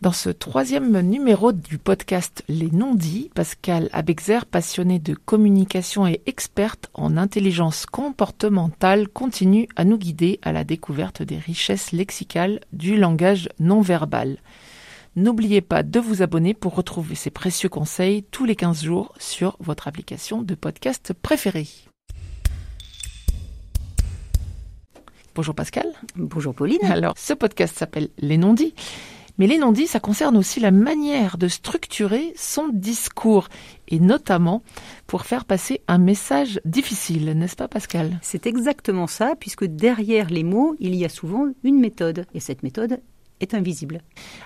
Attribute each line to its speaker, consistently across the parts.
Speaker 1: Dans ce troisième numéro du podcast Les non-dits, Pascal Abexer, passionné de communication et experte en intelligence comportementale, continue à nous guider à la découverte des richesses lexicales du langage non verbal. N'oubliez pas de vous abonner pour retrouver ces précieux conseils tous les 15 jours sur votre application de podcast préférée. Bonjour Pascal.
Speaker 2: Bonjour Pauline.
Speaker 1: Alors, ce podcast s'appelle Les non-dits. Mais les non-dits, ça concerne aussi la manière de structurer son discours, et notamment pour faire passer un message difficile, n'est-ce pas Pascal?
Speaker 2: C'est exactement ça, puisque derrière les mots, il y a souvent une méthode, et cette méthode est invisible.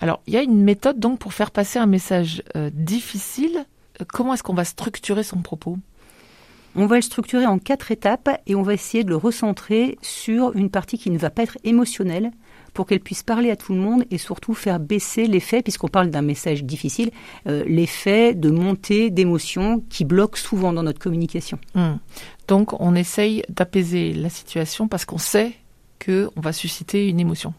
Speaker 1: Alors, il y a une méthode donc pour faire passer un message euh, difficile. Comment est-ce qu'on va structurer son propos?
Speaker 2: On va le structurer en quatre étapes et on va essayer de le recentrer sur une partie qui ne va pas être émotionnelle, pour qu'elle puisse parler à tout le monde et surtout faire baisser l'effet, puisqu'on parle d'un message difficile, euh, l'effet de montée d'émotions qui bloque souvent dans notre communication.
Speaker 1: Hmm. Donc on essaye d'apaiser la situation parce qu'on sait qu'on va susciter une émotion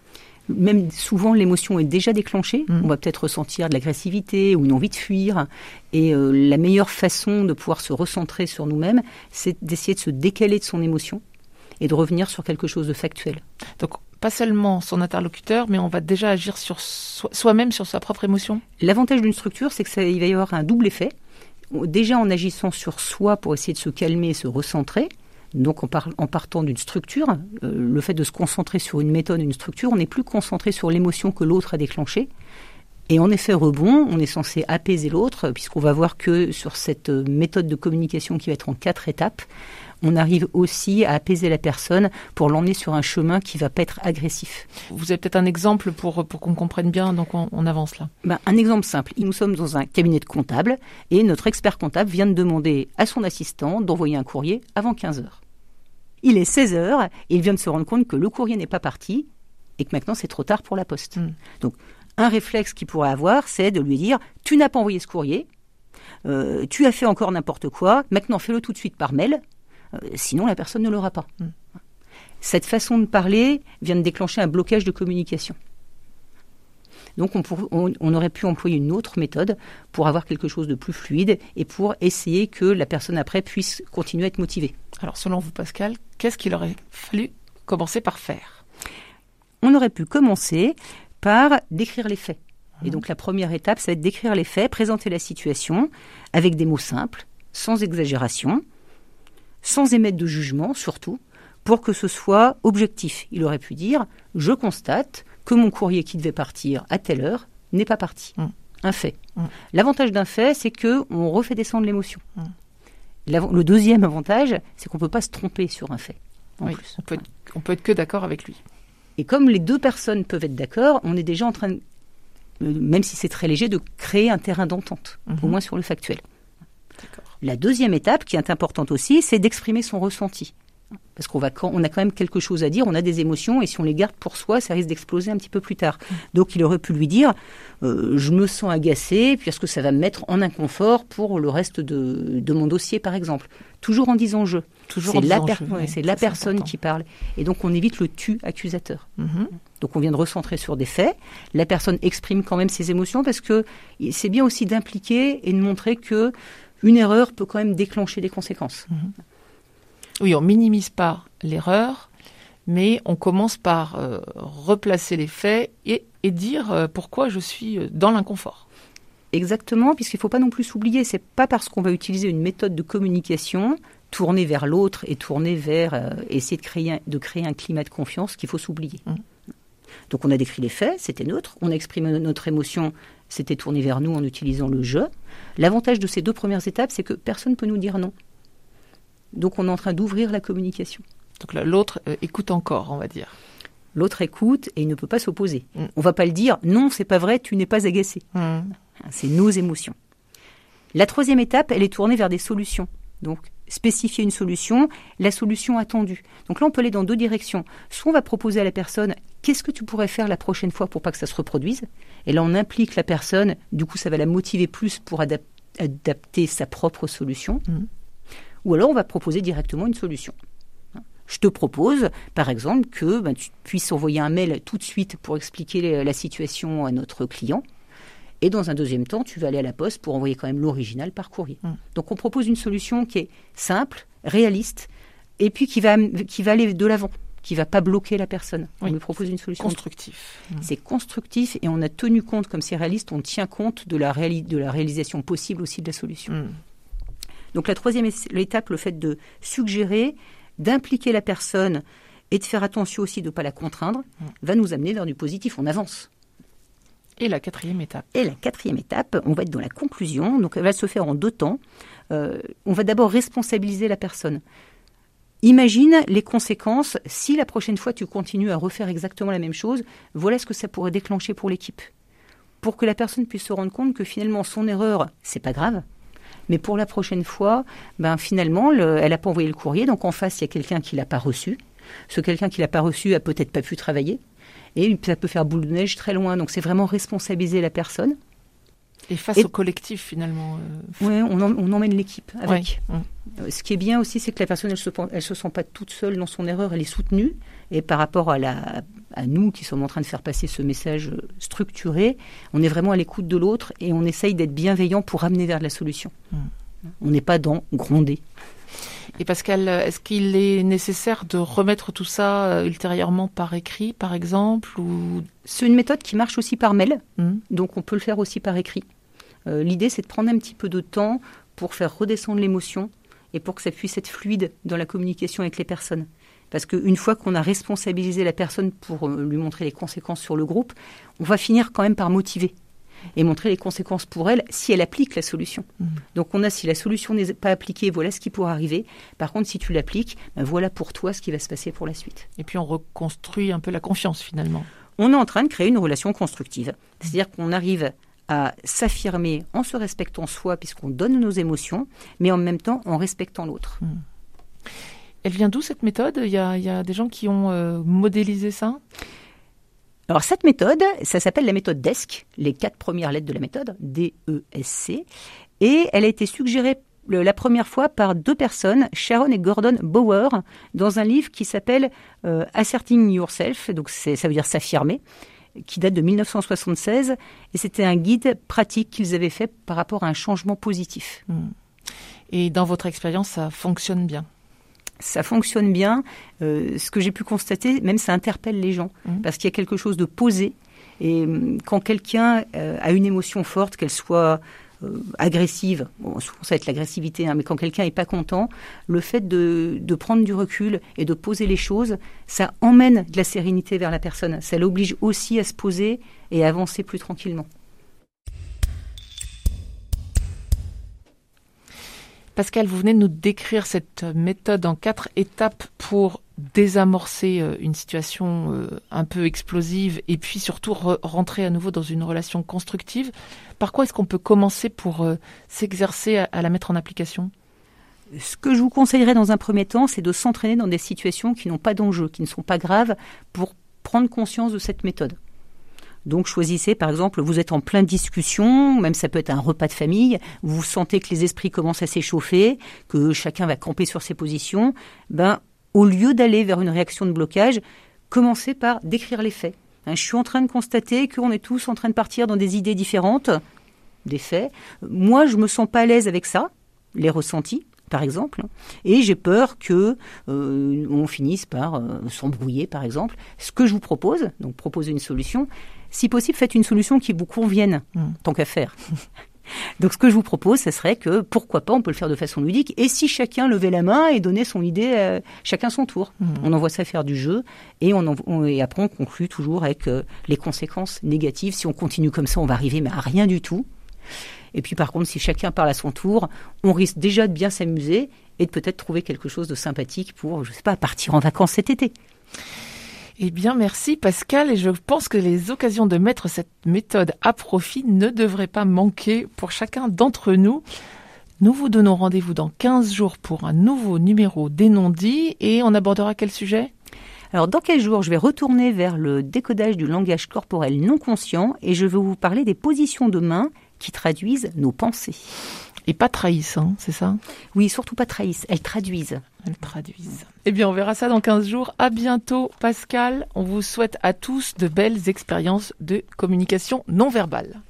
Speaker 2: même souvent l'émotion est déjà déclenchée, hmm. on va peut-être ressentir de l'agressivité ou une envie de fuir. Et euh, la meilleure façon de pouvoir se recentrer sur nous-mêmes, c'est d'essayer de se décaler de son émotion et de revenir sur quelque chose de factuel.
Speaker 1: Donc pas seulement son interlocuteur, mais on va déjà agir sur soi-même, sur sa propre émotion
Speaker 2: L'avantage d'une structure, c'est qu'il va y avoir un double effet. Déjà en agissant sur soi pour essayer de se calmer et se recentrer, donc en, en partant d'une structure, euh, le fait de se concentrer sur une méthode, une structure, on n'est plus concentré sur l'émotion que l'autre a déclenchée. Et en effet rebond, on est censé apaiser l'autre, puisqu'on va voir que sur cette euh, méthode de communication qui va être en quatre étapes, on arrive aussi à apaiser la personne pour l'emmener sur un chemin qui va pas être agressif.
Speaker 1: Vous avez peut-être un exemple pour, pour qu'on comprenne bien, donc on, avance là.
Speaker 2: Ben, un exemple simple. Nous sommes dans un cabinet de comptable et notre expert comptable vient de demander à son assistant d'envoyer un courrier avant 15 heures. Il est 16 heures et il vient de se rendre compte que le courrier n'est pas parti et que maintenant c'est trop tard pour la poste. Hmm. Donc, un réflexe qu'il pourrait avoir, c'est de lui dire Tu n'as pas envoyé ce courrier, euh, tu as fait encore n'importe quoi, maintenant fais-le tout de suite par mail, euh, sinon la personne ne l'aura pas. Hmm. Cette façon de parler vient de déclencher un blocage de communication. Donc on, aurait pu employer une autre méthode pour avoir quelque chose de plus fluide et pour essayer que la personne après puisse continuer à être motivée.
Speaker 1: Alors selon vous Pascal, qu'est-ce qu'il aurait fallu commencer par faire?
Speaker 2: On aurait pu commencer décrire les faits. Et donc la première étape, ça va être d'écrire les faits, présenter la situation avec des mots simples, sans exagération, sans émettre de jugement surtout, pour que ce soit objectif. Il aurait pu dire Je constate que mon courrier qui devait partir à telle heure n'est pas parti. Mm. Un fait. Mm. L'avantage d'un fait, c'est que on refait descendre l'émotion. Le deuxième avantage, c'est qu'on ne peut pas se tromper sur un fait.
Speaker 1: On peut, on peut être que d'accord avec lui.
Speaker 2: Et comme les deux personnes peuvent être d'accord, on est déjà en train, euh, même si c'est très léger, de créer un terrain d'entente, au mhm. moins sur le factuel. La deuxième étape, qui est importante aussi, c'est d'exprimer son ressenti. Parce qu'on va, on a quand même quelque chose à dire, on a des émotions, et si on les garde pour soi, ça risque d'exploser un petit peu plus tard. Donc il aurait pu lui dire, euh, je me sens agacé, puisque ça va me mettre en inconfort pour le reste de, mon dossier, par exemple? Toujours en disant je. Toujours c'est la, c'est la personne qui parle. Et donc on évite le tu accusateur. Mm-hmm. Donc on vient de recentrer sur des faits. La personne exprime quand même ses émotions parce que c'est bien aussi d'impliquer et de montrer que une erreur peut quand même déclencher des conséquences. Mm-hmm.
Speaker 1: Oui, on minimise pas l'erreur, mais on commence par euh, replacer les faits et, dire euh, pourquoi je suis euh, dans l'inconfort.
Speaker 2: Exactement, puisqu'il ne faut pas non plus s'oublier, c'est pas parce qu'on va utiliser une méthode de communication tournée vers l'autre et tournée vers essayer de créer, un, de créer un climat de confiance qu'il faut s'oublier. Mmh. Donc on a décrit les faits, c'était neutre, on a exprimé notre émotion, c'était tourné vers nous en utilisant le je. L'avantage de ces deux premières étapes, c'est que personne ne peut nous dire non. Donc on est en train d'ouvrir la communication.
Speaker 1: Donc l'autre euh, écoute encore, on va dire.
Speaker 2: L'autre écoute et il ne peut pas s'opposer. On mm. On va pas le dire non, c'est pas vrai, tu n'es pas agacé. Mm. C'est nos émotions. La troisième étape, elle est tournée vers des solutions. Donc spécifier une solution, la solution attendue. Donc là, on peut aller dans deux directions. Soit on va proposer à la personne qu'est-ce que tu pourrais faire la prochaine fois pour pas que ça se reproduise? Et là, on implique la personne. Du coup, ça va la motiver plus pour adapter sa propre solution. Mm ou alors on va proposer directement une solution. Je te propose, par exemple, que ben, tu puisses envoyer un mail tout de suite pour expliquer la situation à notre client. Et dans un deuxième temps, tu vas aller à la poste pour envoyer quand même l'original par courrier. Mm. Donc on propose une solution qui est simple, réaliste, et puis qui va, qui va aller de l'avant qui va pas bloquer la personne. On lui propose une solution
Speaker 1: constructif.
Speaker 2: Mm. C'est constructif et on a tenu compte, comme c'est réaliste, on tient compte de la, de la réalisation possible aussi de la solution. Mm. Donc la troisième étape, le fait de suggérer, d'impliquer la personne et de faire attention aussi de ne pas la contraindre, mm. va nous amener vers du positif. On avance.
Speaker 1: Et la quatrième étape
Speaker 2: Et la quatrième étape, on va être dans la conclusion. Donc elle va se faire en deux temps. Euh, on va d'abord responsabiliser la personne. Imagine les conséquences si la prochaine fois tu continues à refaire exactement la même chose. Voilà ce que ça pourrait déclencher pour l'équipe. Pour que la personne puisse se rendre compte que finalement son erreur, c'est pas grave. Mais pour la prochaine fois, ben finalement, elle n'a pas envoyé le courrier, donc en face, il y a quelqu'un qui l'a pas reçu. Ce quelqu'un qui l'a pas reçu a peut-être pas pu travailler. Et ça peut faire boule de neige très loin. Donc c'est vraiment responsabiliser la personne.
Speaker 1: Et face au collectif, finalement.
Speaker 2: Euh, oui, on, emmène l'équipe avec. Euh, ce qui est bien aussi, c'est que la personne, elle se, elle se sent pas toute seule dans son erreur, elle est soutenue. Et par rapport à, la, à nous qui sommes en train de faire passer ce message structuré, on est vraiment à l'écoute de l'autre et on essaye d'être bienveillant pour amener vers la solution. Mm. On n'est pas dans gronder.
Speaker 1: Et Pascal, est-ce qu'il est nécessaire de remettre tout ça euh, ultérieurement par écrit, par exemple ou...
Speaker 2: C'est une méthode qui marche aussi par mail, mm. donc on peut le faire aussi par écrit. Euh, l'idée, c'est de prendre un petit peu de temps pour faire redescendre l'émotion et pour que ça puisse être fluide dans la communication avec les personnes. Parce qu'une fois qu'on a responsabilisé la personne pour euh, lui montrer les conséquences sur le groupe, on va finir quand même par motiver et montrer les conséquences pour elle si elle applique la solution. Mmh. Donc on a si la solution n'est pas appliquée, voilà ce qui pourrait arriver. Par contre, si tu l'appliques, ben voilà pour toi ce qui va se passer pour la suite.
Speaker 1: Et puis on reconstruit un peu la confiance finalement.
Speaker 2: On est en train de créer une relation constructive. C'est-à-dire qu'on arrive à s'affirmer en se respectant soi, puisqu'on donne nos émotions, mais en même temps en respectant l'autre. Hmm.
Speaker 1: Elle vient d'où cette méthode? Il y, a, des gens qui ont euh, modélisé ça?
Speaker 2: Alors cette méthode, ça s'appelle la méthode DESC, les quatre premières lettres de la méthode, D-E-S-C, et elle a été suggérée la première fois par deux personnes, Sharon et Gordon Bower, dans un livre qui s'appelle euh, Asserting Yourself, donc ça veut dire s'affirmer qui date de 1976, et c'était un guide pratique qu'ils avaient fait par rapport à un changement positif. Hmm.
Speaker 1: Et dans votre expérience, ça fonctionne bien?
Speaker 2: Ça fonctionne bien. Euh, ce que j'ai pu constater, même ça interpelle les gens, hmm. parce qu'il y a quelque chose de posé. Et hum, quand quelqu'un euh, a une émotion forte, qu'elle soit euh, agressive, souvent ça va être l'agressivité, hein, mais quand quelqu'un n'est pas content, le fait de, de, prendre du recul et de poser les choses, ça emmène de la sérénité vers la personne. Ça l'oblige aussi à se poser et à avancer plus tranquillement.
Speaker 1: Pascal, vous venez de nous décrire cette méthode en quatre étapes pour désamorcer euh, une situation euh, un peu explosive et puis surtout rentrer à nouveau dans une relation constructive. Par quoi est-ce qu'on peut commencer pour euh, s'exercer à, la mettre en application?
Speaker 2: Ce que je vous conseillerais dans un premier temps, c'est de s'entraîner dans des situations qui n'ont pas d'enjeu, qui ne sont pas graves, pour prendre conscience de cette méthode. Donc choisissez, par exemple, vous êtes en pleine discussion, même ça peut être un repas de famille, vous sentez que les esprits commencent à s'échauffer, que chacun va camper sur ses positions, ben au lieu d'aller vers une réaction de blocage, commencez par décrire les faits. Hein, je suis en train de constater qu'on est tous en train de partir dans des idées différentes, des faits. Moi, je me sens pas à l'aise avec ça, les ressentis par exemple, et j'ai peur que euh, on finisse par euh, s'embrouiller, par exemple. Ce que je vous propose, donc proposer une solution, si possible, faites une solution qui vous convienne, mmh. tant qu'à faire. Donc ce que je vous propose, ce serait que pourquoi pas, on peut le faire de façon ludique. Et si chacun levait la main et donnait son idée, euh, chacun son tour. Mmh. On envoie ça faire du jeu et, on, et après on conclut toujours avec euh, les conséquences négatives. Si on continue comme ça, on va arriver mais à rien du tout. Et puis par contre, si chacun parle à son tour, on risque déjà de bien s'amuser et de peut-être trouver quelque chose de sympathique pour, je sais pas, partir en vacances cet été.
Speaker 1: Eh bien, merci Pascal. Et je pense que les occasions de mettre cette méthode à profit ne devraient pas manquer pour chacun d'entre nous. Nous vous donnons rendez-vous dans 15 jours pour un nouveau numéro des non-dits et on abordera quel sujet?
Speaker 2: Alors, dans quel jours je vais retourner vers le décodage du langage corporel non conscient et je vais vous parler des positions de main qui traduisent nos pensées.
Speaker 1: Et pas trahissent, hein, c'est ça?
Speaker 2: Oui, surtout pas trahissent, elles traduisent.
Speaker 1: Elles traduisent. Eh bien, on verra ça dans 15 jours. À bientôt, Pascal. On vous souhaite à tous de belles expériences de communication non verbale.